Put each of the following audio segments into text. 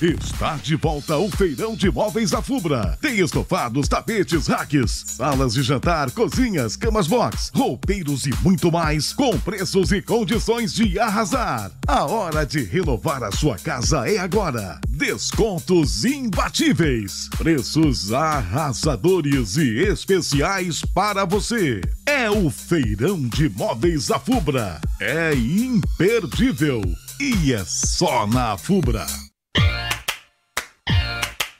Está de volta o Feirão de Móveis da Fubra. Tem estofados, tapetes, racks, salas de jantar, cozinhas, camas box, roupeiros e muito mais, com preços e condições de arrasar. A hora de renovar a sua casa é agora. Descontos imbatíveis, preços arrasadores e especiais para você. É o Feirão de Móveis da Fubra. É imperdível. E é só na Fubra.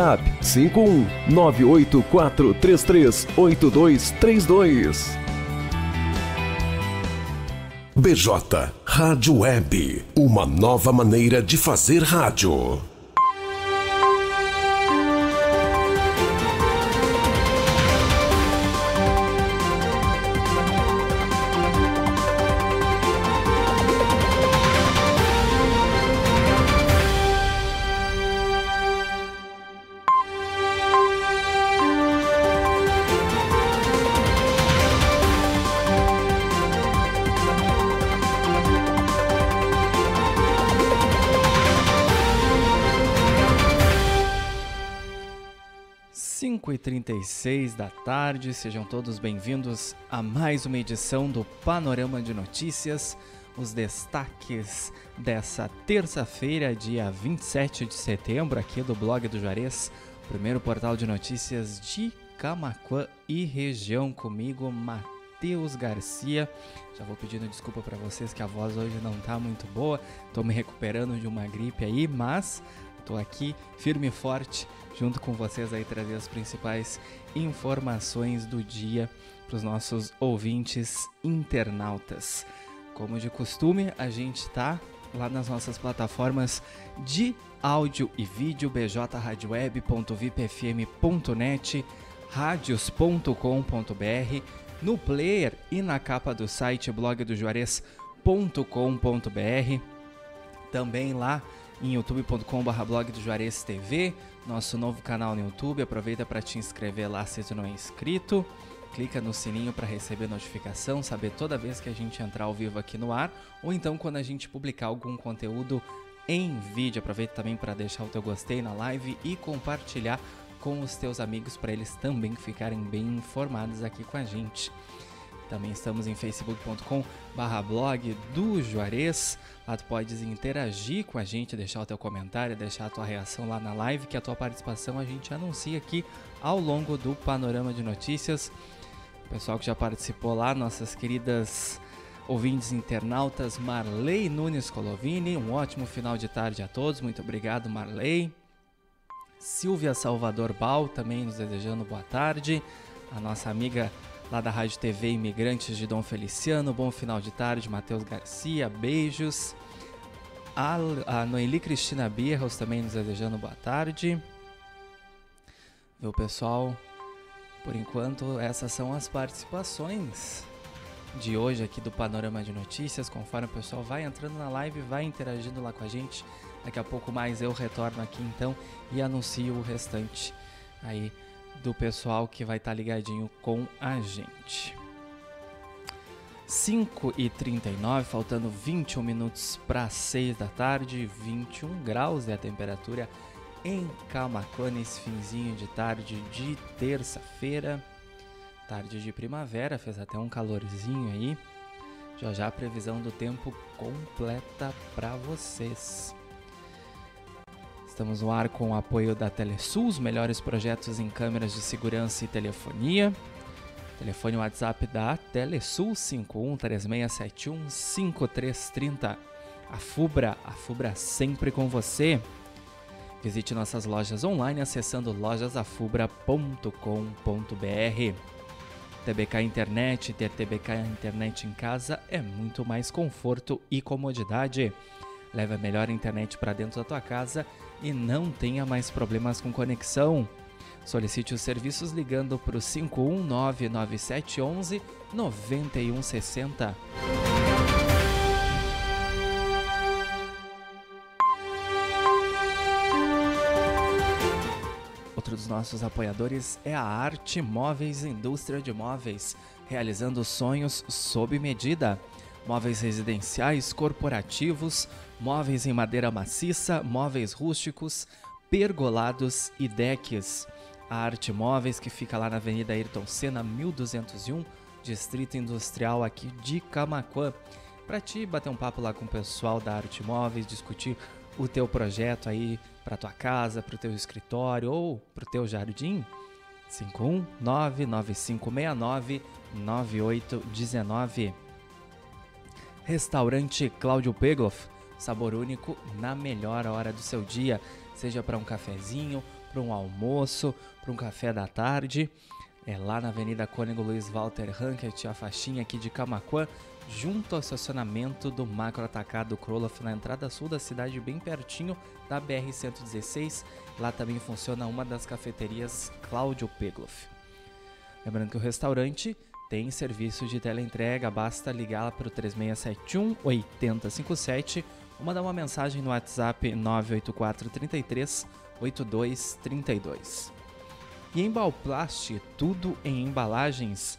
WhatsApp 51 984338232. BJ Rádio Web, uma nova maneira de fazer rádio. 36 da tarde, sejam todos bem-vindos a mais uma edição do Panorama de Notícias. Os destaques dessa terça-feira, dia 27 de setembro, aqui do blog do Juarez, primeiro portal de notícias de Camaquã e região, comigo, Matheus Garcia. Já vou pedindo desculpa para vocês que a voz hoje não tá muito boa, tô me recuperando de uma gripe aí, mas tô aqui firme e forte junto com vocês aí trazer as principais informações do dia para os nossos ouvintes internautas. Como de costume, a gente está lá nas nossas plataformas de áudio e vídeo bjradioweb.vipfm.net, radios.com.br, no player e na capa do site blogdojuarez.com.br, também lá em youtube.com.br blog do Juarez TV, nosso novo canal no YouTube. Aproveita para te inscrever lá se tu não é inscrito. clica no sininho para receber notificação, saber toda vez que a gente entrar ao vivo aqui no ar, ou então quando a gente publicar algum conteúdo em vídeo. Aproveita também para deixar o teu gostei na live e compartilhar com os teus amigos para eles também ficarem bem informados aqui com a gente. Também estamos em facebook.com barra blog do Juarez. Lá tu podes interagir com a gente, deixar o teu comentário, deixar a tua reação lá na live, que a tua participação a gente anuncia aqui ao longo do panorama de notícias. O pessoal que já participou lá, nossas queridas ouvintes internautas Marley Nunes Colovini, um ótimo final de tarde a todos, muito obrigado Marley. Silvia Salvador Bal também nos desejando boa tarde. A nossa amiga lá da Rádio TV Imigrantes de Dom Feliciano. Bom final de tarde, Matheus Garcia, beijos. A, a Noeli Cristina Birros também nos desejando boa tarde. Viu, pessoal? Por enquanto, essas são as participações de hoje aqui do Panorama de Notícias. Conforme o pessoal vai entrando na live, vai interagindo lá com a gente. Daqui a pouco mais eu retorno aqui então e anuncio o restante aí do pessoal que vai estar tá ligadinho com a gente. 5 e 39, faltando 21 minutos para 6 da tarde, 21 graus é a temperatura em Camacuã nesse finzinho de tarde de terça-feira. Tarde de primavera, fez até um calorzinho aí. Já já a previsão do tempo completa para vocês. Estamos no ar com o apoio da Telesul, os melhores projetos em câmeras de segurança e telefonia. Telefone WhatsApp da Telesul 5136715330. A Fubra, a Fubra sempre com você. Visite nossas lojas online acessando lojasafubra.com.br. TBK Internet, ter TBK Internet em casa é muito mais conforto e comodidade. Leve a melhor internet para dentro da tua casa e não tenha mais problemas com conexão. Solicite os serviços ligando para o 5199711 9160. Outro dos nossos apoiadores é a Arte Móveis Indústria de Móveis, realizando sonhos sob medida móveis residenciais, corporativos, móveis em madeira maciça, móveis rústicos, pergolados e decks. A Arte Móveis, que fica lá na Avenida Ayrton Senna, 1201, Distrito Industrial aqui de Camacuã. Para ti bater um papo lá com o pessoal da Arte Móveis, discutir o teu projeto aí para tua casa, para o teu escritório ou para o teu jardim, 5199569 9819. Restaurante Cláudio Pegloff, sabor único na melhor hora do seu dia, seja para um cafezinho, para um almoço, para um café da tarde. É lá na Avenida Cônego Luiz Walter Rankert, a faixinha aqui de Camacuã, junto ao estacionamento do Macro Atacado Kroloff, na entrada sul da cidade, bem pertinho da BR-116. Lá também funciona uma das cafeterias Cláudio Pegloff. Lembrando que o restaurante tem serviço de teleentrega, basta ligar para o 3671 8057 ou mandar uma mensagem no WhatsApp 984 33 8232. E Embalplast, tudo em embalagens.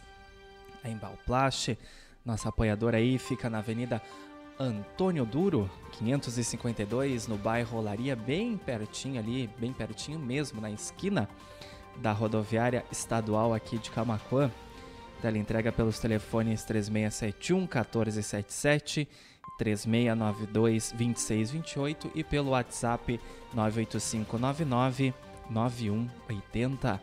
A Embalplast, nossa apoiadora aí, fica na Avenida Antônio Duro, 552, no bairro Olaria, bem pertinho ali, bem pertinho mesmo, na esquina da rodoviária estadual aqui de Camacuã. Tela entrega pelos telefones 3671 1477, 3692 2628 e pelo WhatsApp 98599 9180.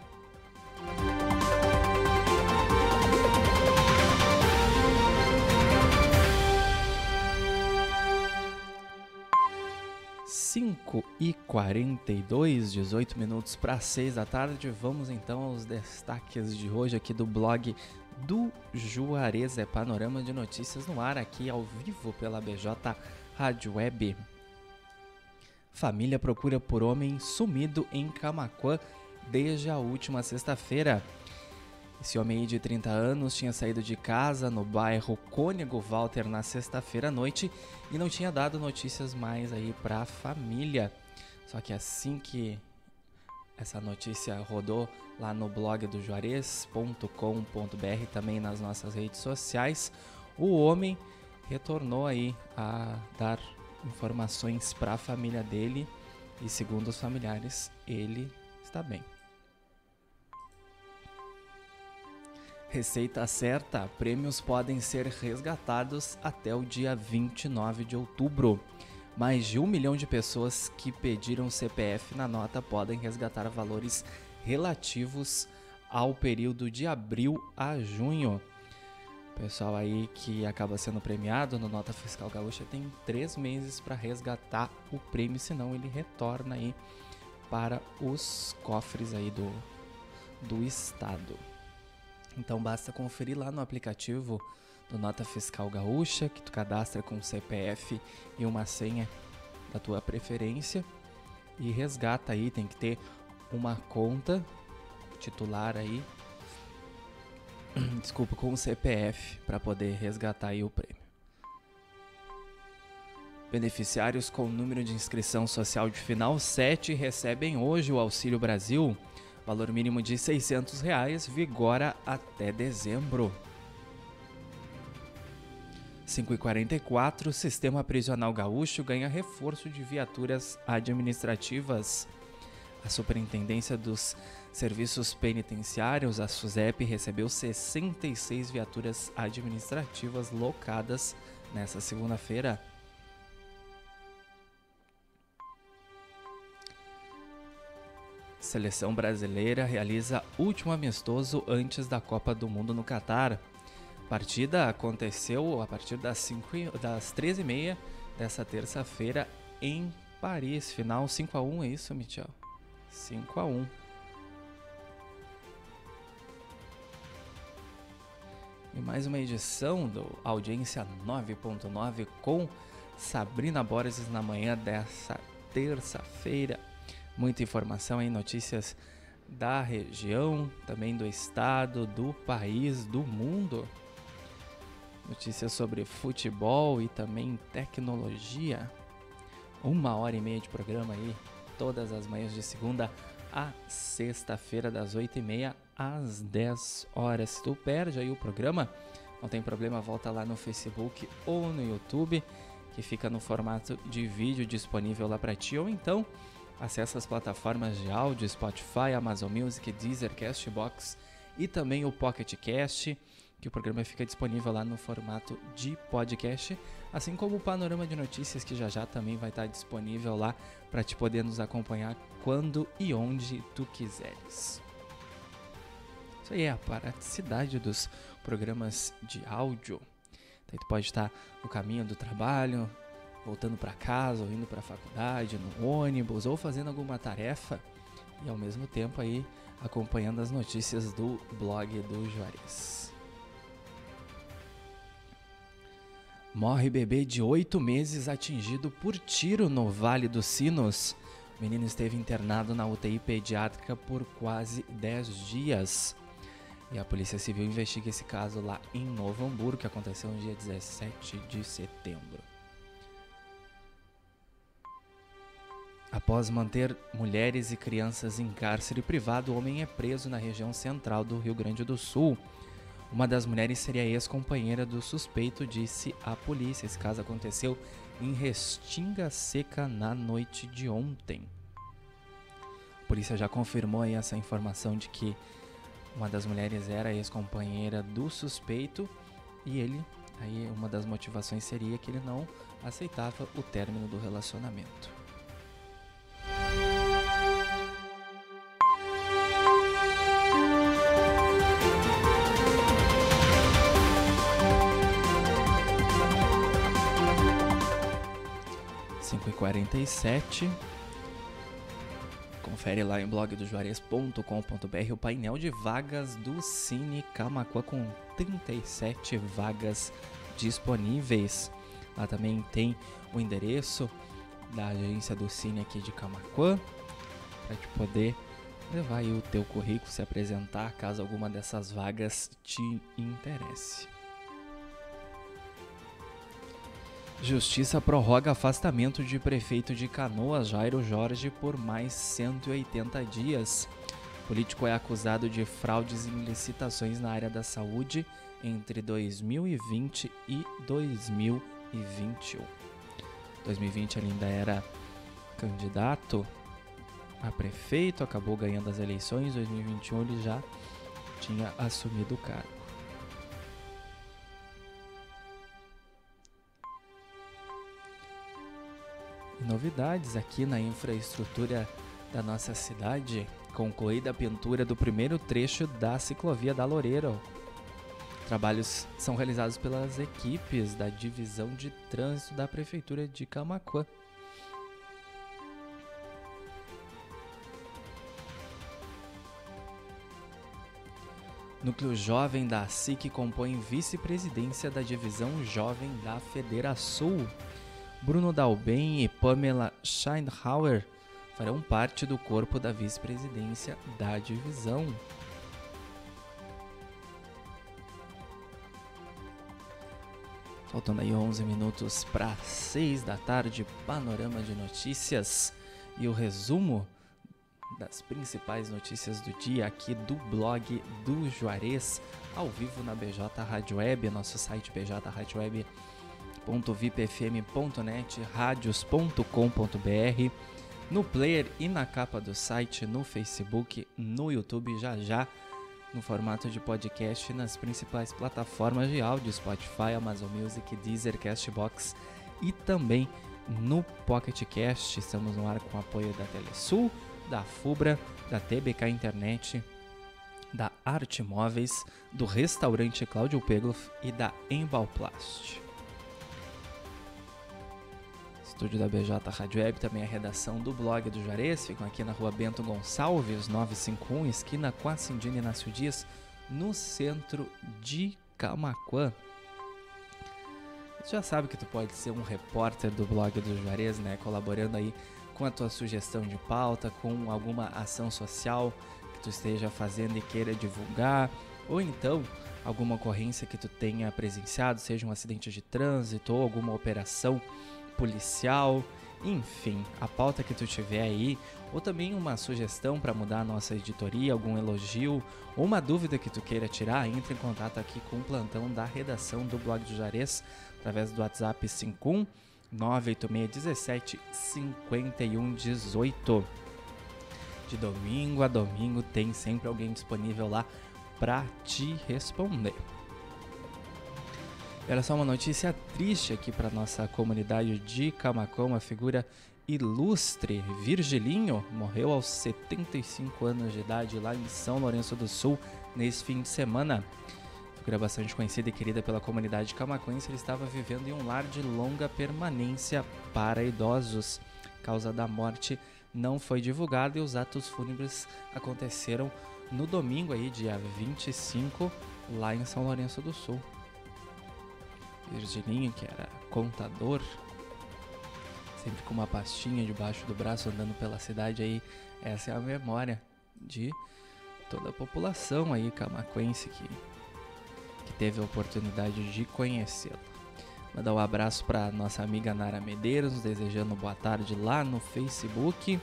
Cinco e quarenta e dois, 18 minutos para 6 da tarde. Vamos então aos destaques de hoje aqui do blog do Juarez. É panorama de notícias no ar aqui ao vivo pela BJ Rádio Web. Família procura por homem sumido em Camacuã desde a última sexta-feira. Esse homem de 30 anos tinha saído de casa no bairro Cônego Walter na sexta-feira à noite e não tinha dado notícias mais aí para a família. Só que assim que essa notícia rodou lá no blog do Juarez.com.br, também nas nossas redes sociais. O homem retornou aí a dar informações para a família dele e, segundo os familiares, ele está bem. Receita certa: prêmios podem ser resgatados até o dia 29 de outubro. Mais de um milhão de pessoas que pediram CPF na nota podem resgatar valores relativos ao período de abril a junho. Pessoal aí que acaba sendo premiado no Nota Fiscal Gaúcha tem três meses para resgatar o prêmio, senão ele retorna aí para os cofres aí do, do estado. Então basta conferir lá no aplicativo do Nota Fiscal Gaúcha, que tu cadastra com CPF e uma senha da tua preferência e resgata aí, tem que ter uma conta titular aí, desculpa, com o CPF para poder resgatar aí o prêmio. Beneficiários com número de inscrição social de final 7 recebem hoje o Auxílio Brasil, valor mínimo de 600 reais, vigora até dezembro. 5h44, o Sistema Prisional Gaúcho ganha reforço de viaturas administrativas. A Superintendência dos Serviços Penitenciários, a SUSEP, recebeu 66 viaturas administrativas locadas nesta segunda-feira. Seleção brasileira realiza último amistoso antes da Copa do Mundo no Catar partida aconteceu a partir das, 5, das 13h30 dessa terça-feira em Paris. Final 5 a 1 é isso, Michel? 5 a 1 E mais uma edição do Audiência 9.9 com Sabrina Borges na manhã dessa terça-feira. Muita informação em notícias da região, também do estado, do país, do mundo notícias sobre futebol e também tecnologia. Uma hora e meia de programa aí, todas as manhãs de segunda a sexta-feira, das oito e meia às dez horas. Se tu perde aí o programa, não tem problema, volta lá no Facebook ou no YouTube, que fica no formato de vídeo disponível lá para ti, ou então acessa as plataformas de áudio, Spotify, Amazon Music, Deezer, Castbox e também o Pocket Cast que o programa fica disponível lá no formato de podcast, assim como o panorama de notícias que já já também vai estar disponível lá para te poder nos acompanhar quando e onde tu quiseres. Isso aí é a praticidade dos programas de áudio. Então, tu pode estar no caminho do trabalho, voltando para casa, ou indo para a faculdade, no ônibus, ou fazendo alguma tarefa e ao mesmo tempo aí acompanhando as notícias do blog do Juarez. Morre bebê de 8 meses atingido por tiro no Vale dos Sinos. O menino esteve internado na UTI pediátrica por quase 10 dias. E a Polícia Civil investiga esse caso lá em Novo Hamburgo, que aconteceu no dia 17 de setembro. Após manter mulheres e crianças em cárcere privado, o homem é preso na região central do Rio Grande do Sul. Uma das mulheres seria ex-companheira do suspeito, disse a polícia. Esse caso aconteceu em Restinga Seca na noite de ontem. A polícia já confirmou essa informação de que uma das mulheres era ex-companheira do suspeito e ele, aí uma das motivações seria que ele não aceitava o término do relacionamento. 5h47. Confere lá em blogdojuarez.com.br o painel de vagas do Cine Camacuã com 37 vagas disponíveis. Lá também tem o endereço da agência do Cine aqui de Camacuã para te poder levar o teu currículo, se apresentar caso alguma dessas vagas te interesse. Justiça prorroga afastamento de prefeito de Canoas, Jairo Jorge, por mais 180 dias. O político é acusado de fraudes em licitações na área da saúde entre 2020 e 2021. 2020 ele ainda era candidato a prefeito, acabou ganhando as eleições. 2021 ele já tinha assumido o cargo. Novidades aqui na infraestrutura da nossa cidade. Concluída a pintura do primeiro trecho da ciclovia da Loureiro. Trabalhos são realizados pelas equipes da Divisão de Trânsito da Prefeitura de Camacuã. Núcleo Jovem da SIC compõe vice-presidência da Divisão Jovem da Federação. Bruno Dalben e Pamela Scheinhauer farão parte do corpo da vice-presidência da divisão. Faltando aí 11 minutos para 6 da tarde, panorama de notícias e o resumo das principais notícias do dia aqui do blog do Juarez, ao vivo na BJ Rádio Web, nosso site BJ Rádio Web www.vipfm.net, radios.com.br, no player e na capa do site, no Facebook, no YouTube, já já no formato de podcast nas principais plataformas de áudio, Spotify, Amazon Music, Deezer, Castbox e também no Pocket Cast. Estamos no ar com apoio da Telesul, da Fubra, da TBK Internet, da Arte Móveis, do restaurante Cláudio Pegloff e da Embalplast estúdio da BJ Rádio Web, também a redação do blog do Juarez, ficam aqui na rua Bento Gonçalves, 951, esquina com a Cindina Inácio Dias, no centro de Camacuã. Tu já sabe que tu pode ser um repórter do blog do Juarez, né? Colaborando aí com a tua sugestão de pauta, com alguma ação social que tu esteja fazendo e queira divulgar, ou então alguma ocorrência que tu tenha presenciado, seja um acidente de trânsito ou alguma operação policial, enfim, a pauta que tu tiver aí, ou também uma sugestão para mudar a nossa editoria, algum elogio, ou uma dúvida que tu queira tirar, entre em contato aqui com o plantão da redação do blog do Jarez, através do WhatsApp 51 98617 5118. De domingo a domingo tem sempre alguém disponível lá para te responder. Era só uma notícia triste aqui para nossa comunidade de Camacão, uma figura ilustre. Virgilinho morreu aos 75 anos de idade lá em São Lourenço do Sul nesse fim de semana. Figura bastante conhecida e querida pela comunidade camacuense, ele estava vivendo em um lar de longa permanência para idosos. A causa da morte não foi divulgada e os atos fúnebres aconteceram no domingo aí, dia 25, lá em São Lourenço do Sul. Virgilinho, que era contador, sempre com uma pastinha debaixo do braço andando pela cidade aí. Essa é a memória de toda a população aí camacuense que, que teve a oportunidade de conhecê-lo. Mandar um abraço para nossa amiga Nara Medeiros, desejando boa tarde lá no Facebook.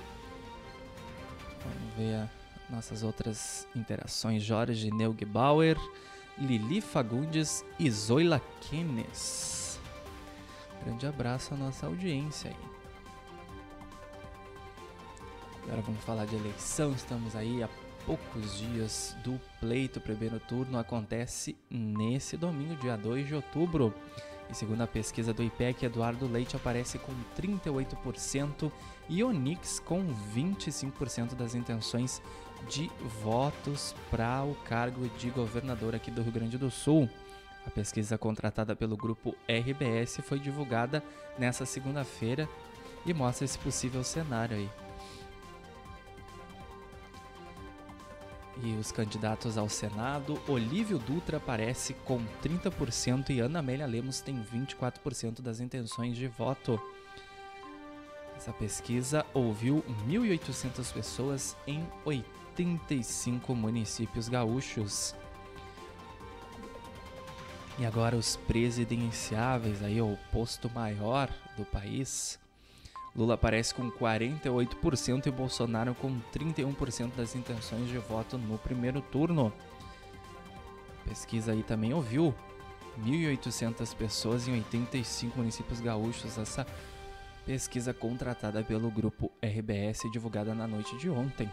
Vamos ver nossas outras interações. Jorge Neugbauer. Lili Fagundes e Zoila Kenes. Grande abraço à nossa audiência aí. Agora vamos falar de eleição. Estamos aí a poucos dias do pleito. O primeiro turno acontece nesse domingo, dia 2 de outubro. E segundo a pesquisa do IPEC, Eduardo Leite aparece com 38% e Onix com 25% das intenções de votos para o cargo de governador aqui do Rio Grande do Sul. A pesquisa contratada pelo grupo RBS foi divulgada nesta segunda-feira e mostra esse possível cenário aí. E os candidatos ao Senado, Olívio Dutra aparece com 30% e Ana Amélia Lemos tem 24% das intenções de voto. Essa pesquisa ouviu 1.800 pessoas em 85 municípios gaúchos. E agora os presidenciáveis aí, o posto maior do país. Lula aparece com 48% e Bolsonaro com 31% das intenções de voto no primeiro turno. Pesquisa aí também ouviu 1.800 pessoas em 85 municípios gaúchos. Essa pesquisa contratada pelo grupo RBS divulgada na noite de ontem.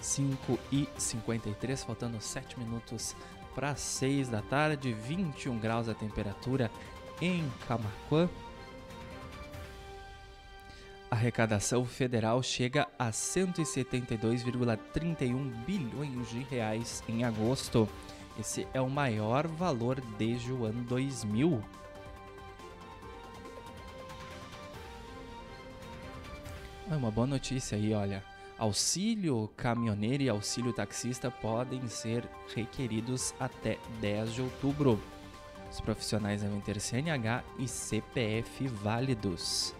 5 e 53, faltando 7 minutos para 6 da tarde, 21 graus a temperatura em Camacuã. A arrecadação federal chega a 172,31 bilhões de reais em agosto. Esse é o maior valor desde o ano 2000. É uma boa notícia aí, olha. Auxílio caminhoneiro e auxílio taxista podem ser requeridos até 10 de outubro. Os profissionais devem ter CNH e CPF válidos.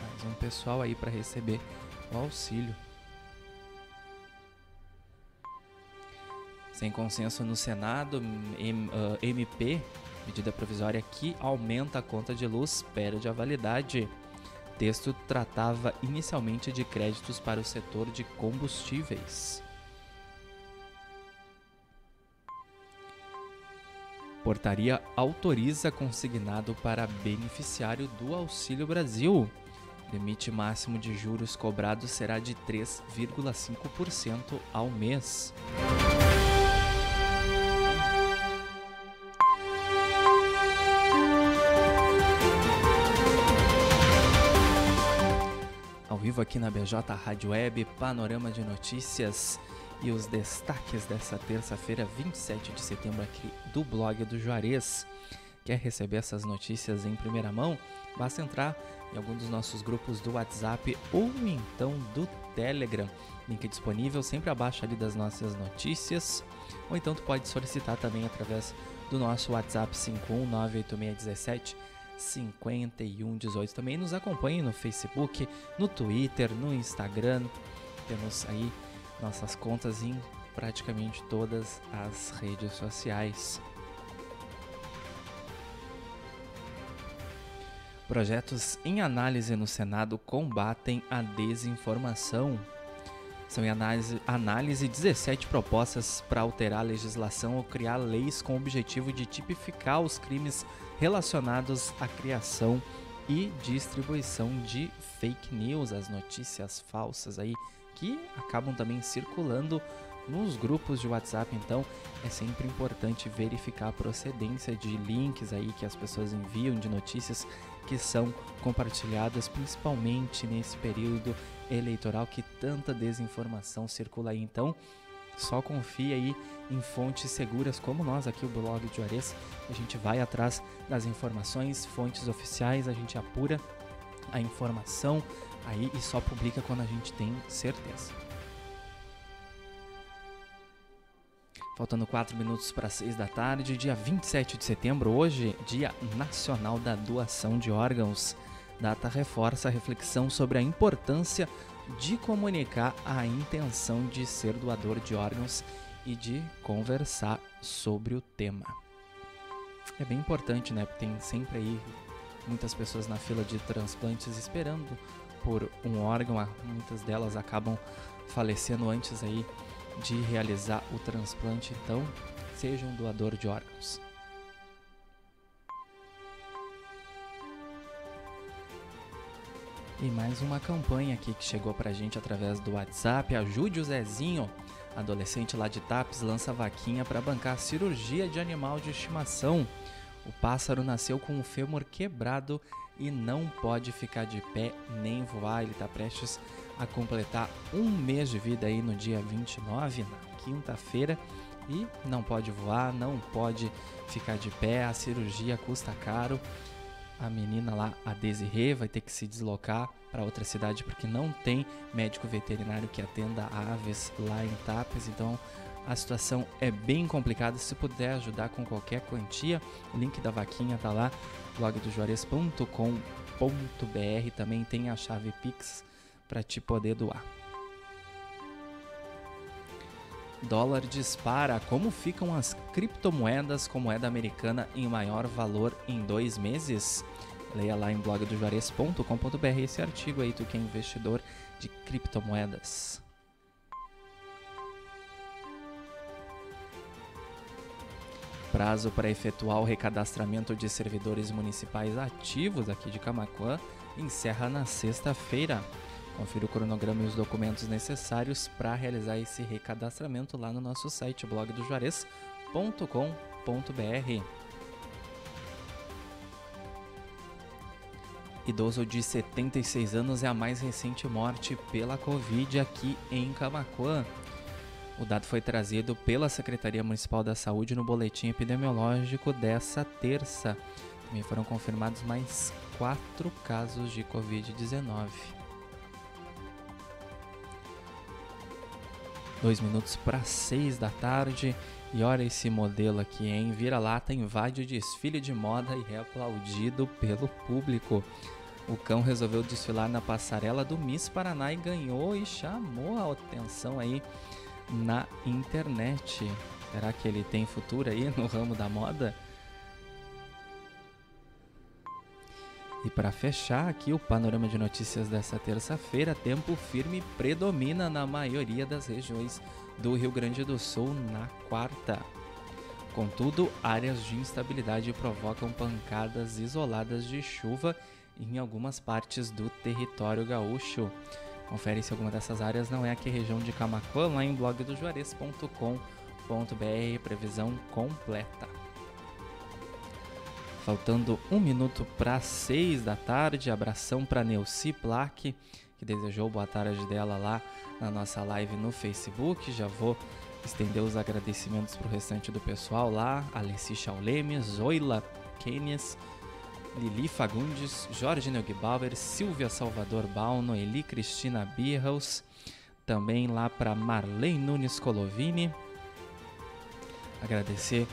Mais um pessoal aí para receber o auxílio. Sem consenso no Senado, MP, medida provisória que aumenta a conta de luz, perde a validade texto tratava inicialmente de créditos para o setor de combustíveis. Portaria autoriza consignado para beneficiário do Auxílio Brasil. Limite máximo de juros cobrados será de 3,5% ao mês. Vivo aqui na BJ Rádio Web, panorama de notícias e os destaques dessa terça-feira, 27 de setembro, aqui do blog do Juarez. Quer receber essas notícias em primeira mão? Basta entrar em algum dos nossos grupos do WhatsApp ou então do Telegram. Link disponível sempre abaixo ali das nossas notícias. Ou então tu pode solicitar também através do nosso WhatsApp 5198617 5118. Também nos acompanhe no Facebook, no Twitter, no Instagram. Temos aí nossas contas em praticamente todas as redes sociais. Projetos em análise no Senado combatem a desinformação. São em análise, análise 17 propostas para alterar a legislação ou criar leis com o objetivo de tipificar os crimes relacionados à criação e distribuição de fake news, as notícias falsas aí que acabam também circulando nos grupos de WhatsApp. Então é sempre importante verificar a procedência de links aí que as pessoas enviam de notícias que são compartilhadas, principalmente nesse período eleitoral que tanta desinformação circula aí. Então só confie aí em fontes seguras como nós aqui o blog de Juarez. A gente vai atrás das informações, fontes oficiais, a gente apura a informação aí e só publica quando a gente tem certeza. Faltando 4 minutos para 6 da tarde, dia 27 de setembro, hoje, Dia Nacional da Doação de Órgãos. Data reforça a reflexão sobre a importância de comunicar a intenção de ser doador de órgãos e de conversar sobre o tema. É bem importante, né? Tem sempre aí muitas pessoas na fila de transplantes esperando por um órgão, ah, muitas delas acabam falecendo antes aí de realizar o transplante, então seja um doador de órgãos. E mais uma campanha aqui que chegou pra gente através do WhatsApp. Ajude o Zezinho. Adolescente lá de Tapes lança vaquinha para bancar cirurgia de animal de estimação. O pássaro nasceu com o fêmur quebrado e não pode ficar de pé nem voar. Ele está prestes a completar um mês de vida aí no dia 29, na quinta-feira, e não pode voar, não pode ficar de pé. A cirurgia custa caro a menina lá, a Desirê, vai ter que se deslocar para outra cidade porque não tem médico veterinário que atenda aves lá em Tapes, então a situação é bem complicada. Se puder ajudar com qualquer quantia, o link da vaquinha tá lá, blogdojuarez.com.br, também tem a chave Pix para te poder doar. Dólar dispara. Como ficam as criptomoedas com moeda americana em maior valor em dois meses? Leia lá em blogdojuarez.com.br esse artigo aí, tu que é investidor de criptomoedas. Prazo para efetuar o recadastramento de servidores municipais ativos aqui de Camacuã encerra na sexta-feira. Confira o cronograma e os documentos necessários para realizar esse recadastramento lá no nosso site blogdojuarez.com.br. Idoso de 76 anos é a mais recente morte pela Covid aqui em Camacuã. O dado foi trazido pela Secretaria Municipal da Saúde no boletim epidemiológico dessa terça. Também foram confirmados mais quatro casos de Covid-19. Dois minutos para seis da tarde. E olha esse modelo aqui, hein? Vira-lata invade o desfile de moda e é aplaudido pelo público. O cão resolveu desfilar na passarela do Miss Paraná e ganhou e chamou a atenção aí na internet. Será que ele tem futuro aí no ramo da moda? E para fechar aqui o panorama de notícias dessa terça-feira, tempo firme predomina na maioria das regiões do Rio Grande do Sul na quarta. Contudo, áreas de instabilidade provocam pancadas isoladas de chuva em algumas partes do território gaúcho. Confere se alguma dessas áreas não é aqui região de Camacuã, lá em blogdojuarez.com.br, previsão completa. Faltando um minuto para seis da tarde, abração para Neuci Plaque, que desejou boa tarde dela lá na nossa live no Facebook. Já vou estender os agradecimentos para o restante do pessoal lá, Alessi Chauleme, Zoila Keynes, Lili Fagundes, Jorge Neugbauer, Silvia Salvador Balno, Eli Cristina Birhaus, também lá para Marlene Nunes Colovini. Agradecer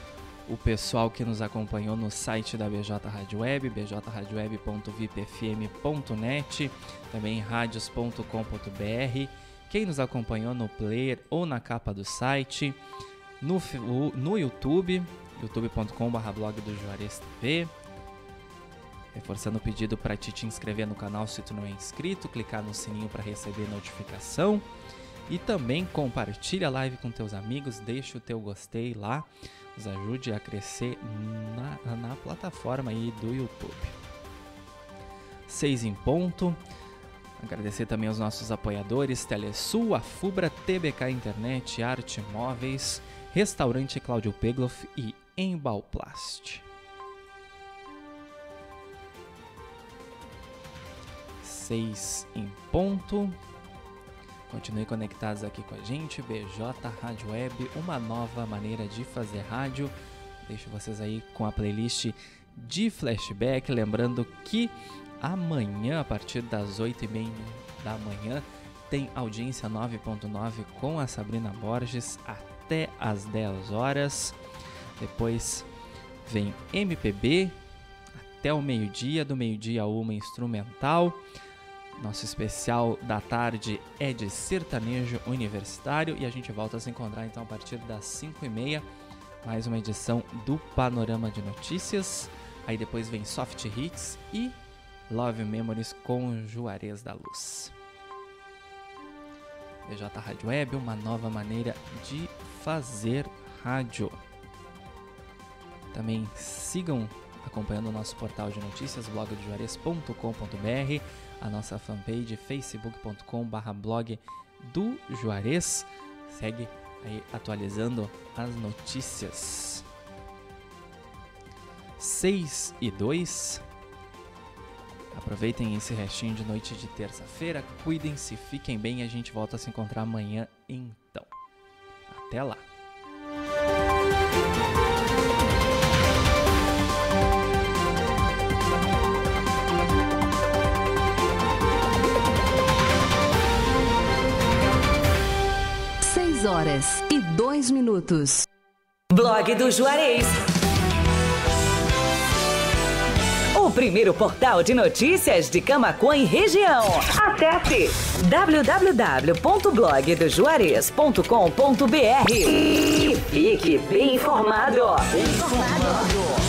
o pessoal que nos acompanhou no site da BJ Rádio Web, bjradioweb.vipfm.net, também radios.com.br, quem nos acompanhou no player ou na capa do site, no, no YouTube, youtube.com.br blog do Juarez TV, Reforçando o pedido para te, te inscrever no canal se tu não é inscrito, clicar no sininho para receber notificação. E também compartilha a live com teus amigos, deixa o teu gostei lá, nos ajude a crescer na, na plataforma aí do YouTube. 6 em ponto. Agradecer também aos nossos apoiadores Telesul, a Fubra, TBK Internet, Arte Móveis, Restaurante Cláudio Pegloff e Embalplast. 6 em ponto. Continue conectados aqui com a gente, BJ Rádio Web, uma nova maneira de fazer rádio. Deixo vocês aí com a playlist de flashback, lembrando que amanhã, a partir das 8h30 da manhã, tem audiência 9.9 com a Sabrina Borges até as 10 horas. Depois vem MPB até o meio-dia, do meio-dia a uma instrumental. Nosso especial da tarde é de sertanejo universitário e a gente volta a se encontrar então a partir das 5 e meia. Mais uma edição do Panorama de Notícias. Aí depois vem Soft Hits e Love Memories com Juarez da Luz. BJ Rádio Web, uma nova maneira de fazer rádio. Também sigam acompanhando o nosso portal de notícias, blogdojuarez.com.br a nossa fanpage facebook.com/barra blog do Juarez. Segue aí atualizando as notícias. 6 e 2. Aproveitem esse restinho de noite de terça-feira, cuidem-se, fiquem bem e a gente volta a se encontrar amanhã então. Até lá! 6 horas e 2 minutos. Blog do Juarez. o primeiro portal de notícias de Camacuã e região. Acesse www.blogdojuarez.com.br e fique bem informado. Bem informado.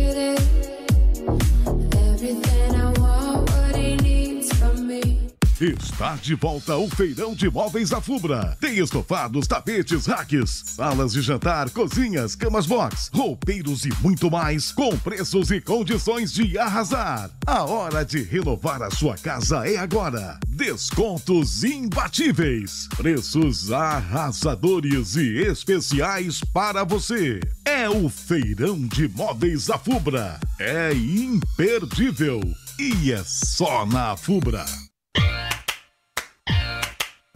Está de volta o Feirão de Móveis da Fubra. Tem estofados, tapetes, racks, salas de jantar, cozinhas, camas box, roupeiros e muito mais, com preços e condições de arrasar. A hora de renovar a sua casa é agora. Descontos imbatíveis, preços arrasadores e especiais para você. É o Feirão de Móveis da Fubra. É imperdível e é só na Fubra.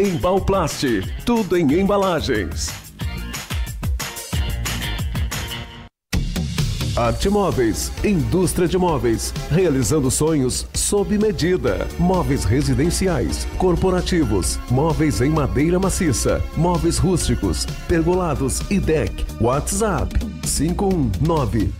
Embalplast, tudo em embalagens. Arte Móveis, indústria de móveis, realizando sonhos sob medida. Móveis residenciais, corporativos, móveis em madeira maciça, móveis rústicos, pergolados e deck. WhatsApp 519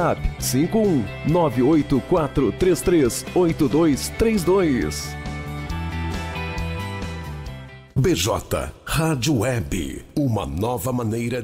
WhatsApp 51 984338232. BJ Rádio Web, uma nova maneira